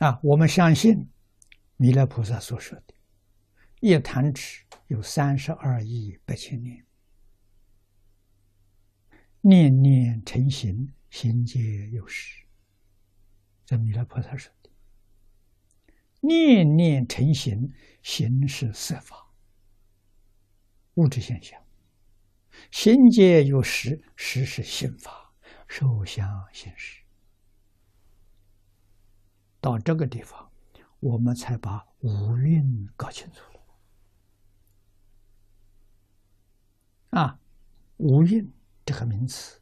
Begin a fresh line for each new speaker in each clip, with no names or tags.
啊，我们相信弥勒菩萨所说的“一弹指有三十二亿八千年，念念成形，形皆有时”。这弥勒菩萨说的“念念成形”，形是色法，物质现象；形皆有时，时是心法，受想行识。到这个地方，我们才把五蕴搞清楚了。啊，五蕴这个名词，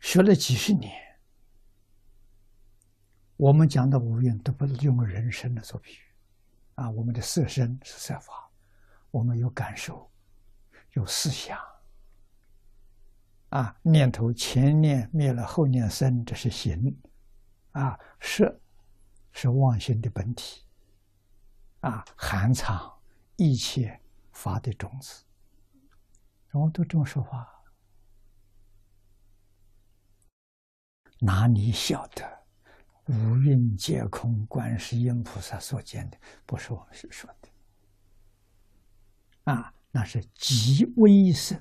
学了几十年，我们讲的五蕴都不是用人生来做比喻。啊，我们的色身是色法，我们有感受，有思想。啊，念头前念灭了，后念生，这是行。啊，色是妄心的本体，啊，含藏一切法的种子。我都这么说话，哪里晓得五蕴皆空？观世音菩萨所见的，不是我们所说的。啊，那是极微色，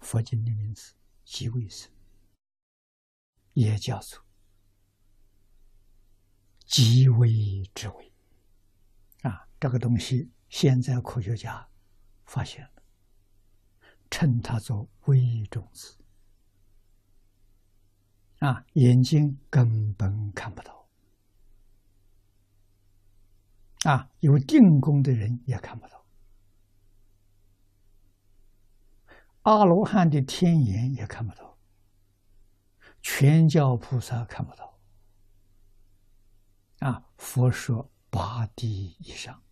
佛经的名字，极微色，也叫做。极微之微，啊，这个东西现在科学家发现了，称它做微种子，啊，眼睛根本看不到，啊，有定功的人也看不到，阿罗汉的天眼也看不到，全教菩萨看不到。啊，佛说八地以上，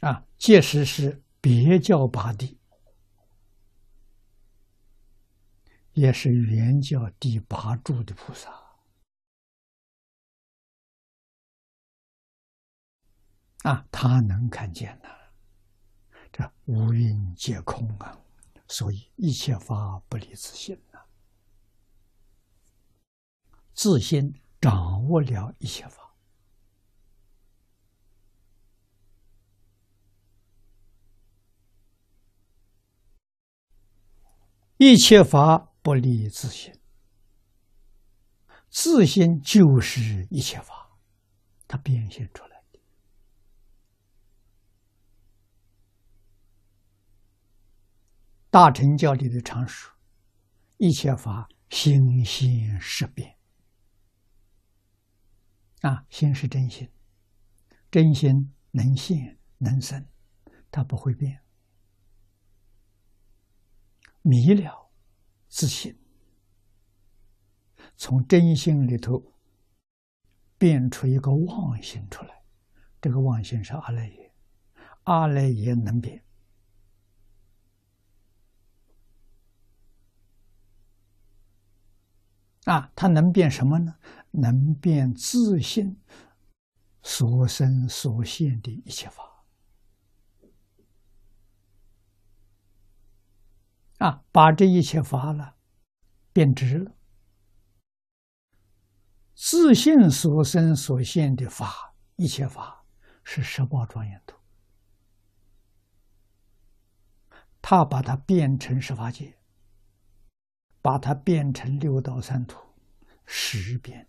啊，届时是别教八地，也是原教第八柱的菩萨，啊，他能看见呐，这五蕴皆空啊，所以一切法不离自性。自心掌握了一切法，一切法不离自心，自心就是一切法，它变现出来的。大乘教里的常说，一切法心现识变。啊，心是真心，真心能现能生，它不会变。迷了自信，从真心里头变出一个妄心出来，这个妄心是阿赖耶，阿赖耶能变。啊，它能变什么呢？能变自信所生所现的一切法。啊，把这一切法了变直了，自信所生所现的法，一切法是十八庄严图，他把它变成十法界。把它变成六道三途，十变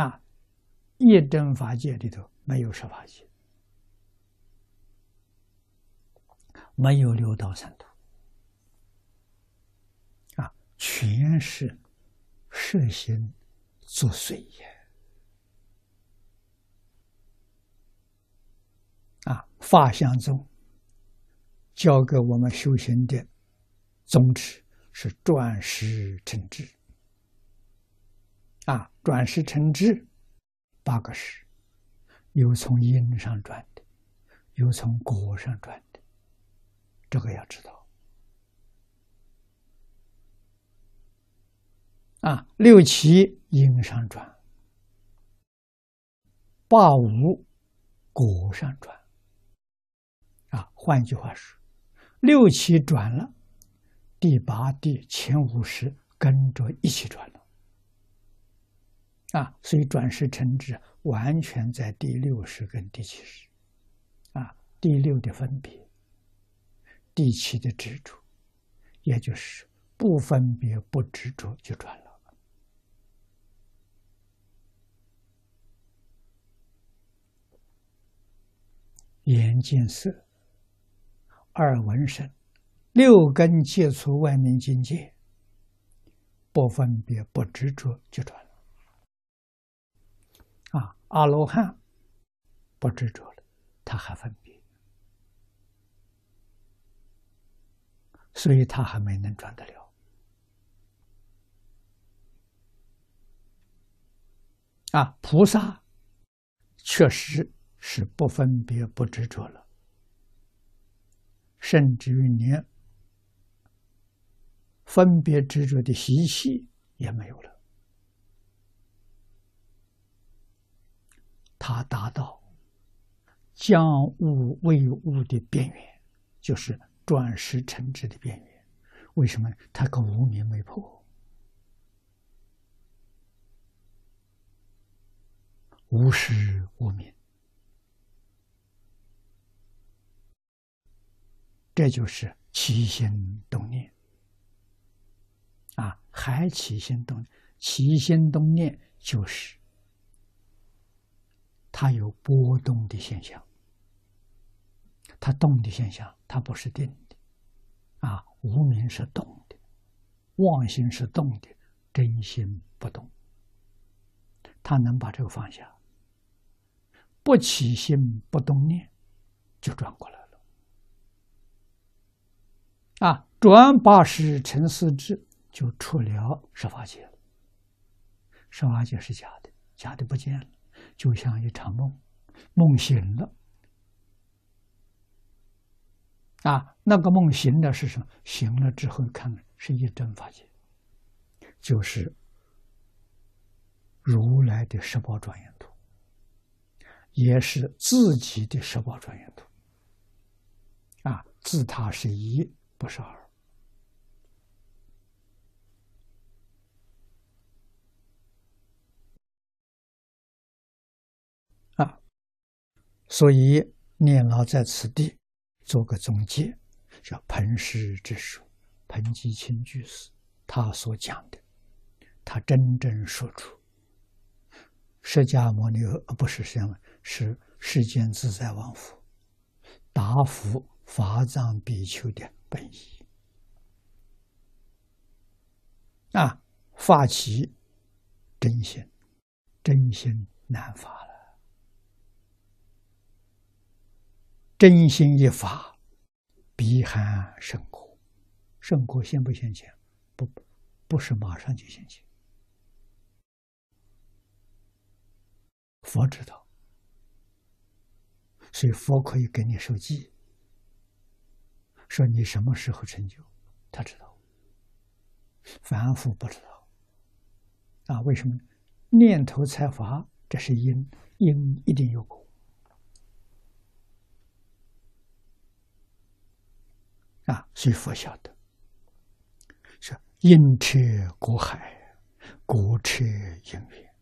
啊！一真法界里头没有十法界，没有六道三途啊，全是摄心作祟也啊！法相宗教给我们修行的。宗旨是转识成智，啊，转世成智，八个识，有从因上转的，有从果上转的，这个要知道。啊，六七因上转，八五果上转，啊，换句话说，六七转了。第八第前五十跟着一起转了，啊，所以转世成智完全在第六十跟第七十，啊，第六的分别，第七的执着，也就是不分别不执着就转了。眼见色，耳闻声，六根接触外面境界，不分别不执着就转了。阿罗汉不执着了，他还分别，所以他还没能转得了。啊，菩萨确实。是不分别、不执着了，甚至于连分别执着的习气也没有了。他达到将物为物的边缘，就是转世成智的边缘。为什么？他个无明没破，无时无明。这就是起心动念啊，还起心动念，起心动念就是它有波动的现象，它动的现象，它不是定的啊。无名是动的，妄心是动的，真心不动，他能把这个放下，不起心不动念，就转过来了。啊，转八十成四智，就出了十法界了。十法界是假的，假的不见了，就像一场梦，梦醒了。啊，那个梦醒了是什么？醒了之后看，是一真法界，就是如来的十宝庄严图，也是自己的十宝庄严图。啊，自他是一。不是二啊，所以念老在此地做个总结，叫彭氏之书，彭吉清居士他所讲的，他真正说出释迦牟尼不是这样，是世间自在王佛答复法藏比丘的。本意啊，发起真心，真心难发了。真心一发，必含圣果。圣果现不现前？不，不是马上就现前。佛知道，所以佛可以给你受记。说你什么时候成就，他知道，凡夫不知道。啊，为什么？念头才发，这是因，因一定有果。啊，所以佛晓得，是因彻果海，果彻因缘。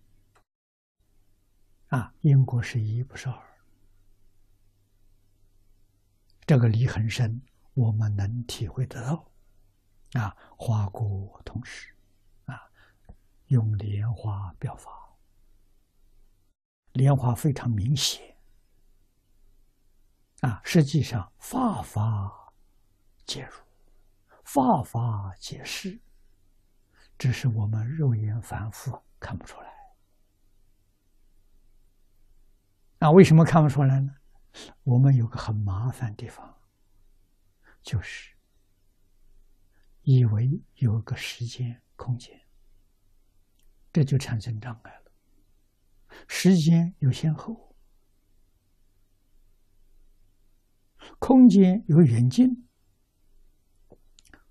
啊，因果是一，不是二。这个理很深。我们能体会得到，啊，花果同时，啊，用莲花表法，莲花非常明显，啊，实际上法法皆如，法法皆是，只是我们肉眼凡夫看不出来。那为什么看不出来呢？我们有个很麻烦地方。就是以为有个时间、空间，这就产生障碍了。时间有先后，空间有远近，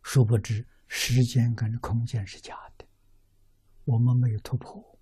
殊不知时间跟空间是假的，我们没有突破。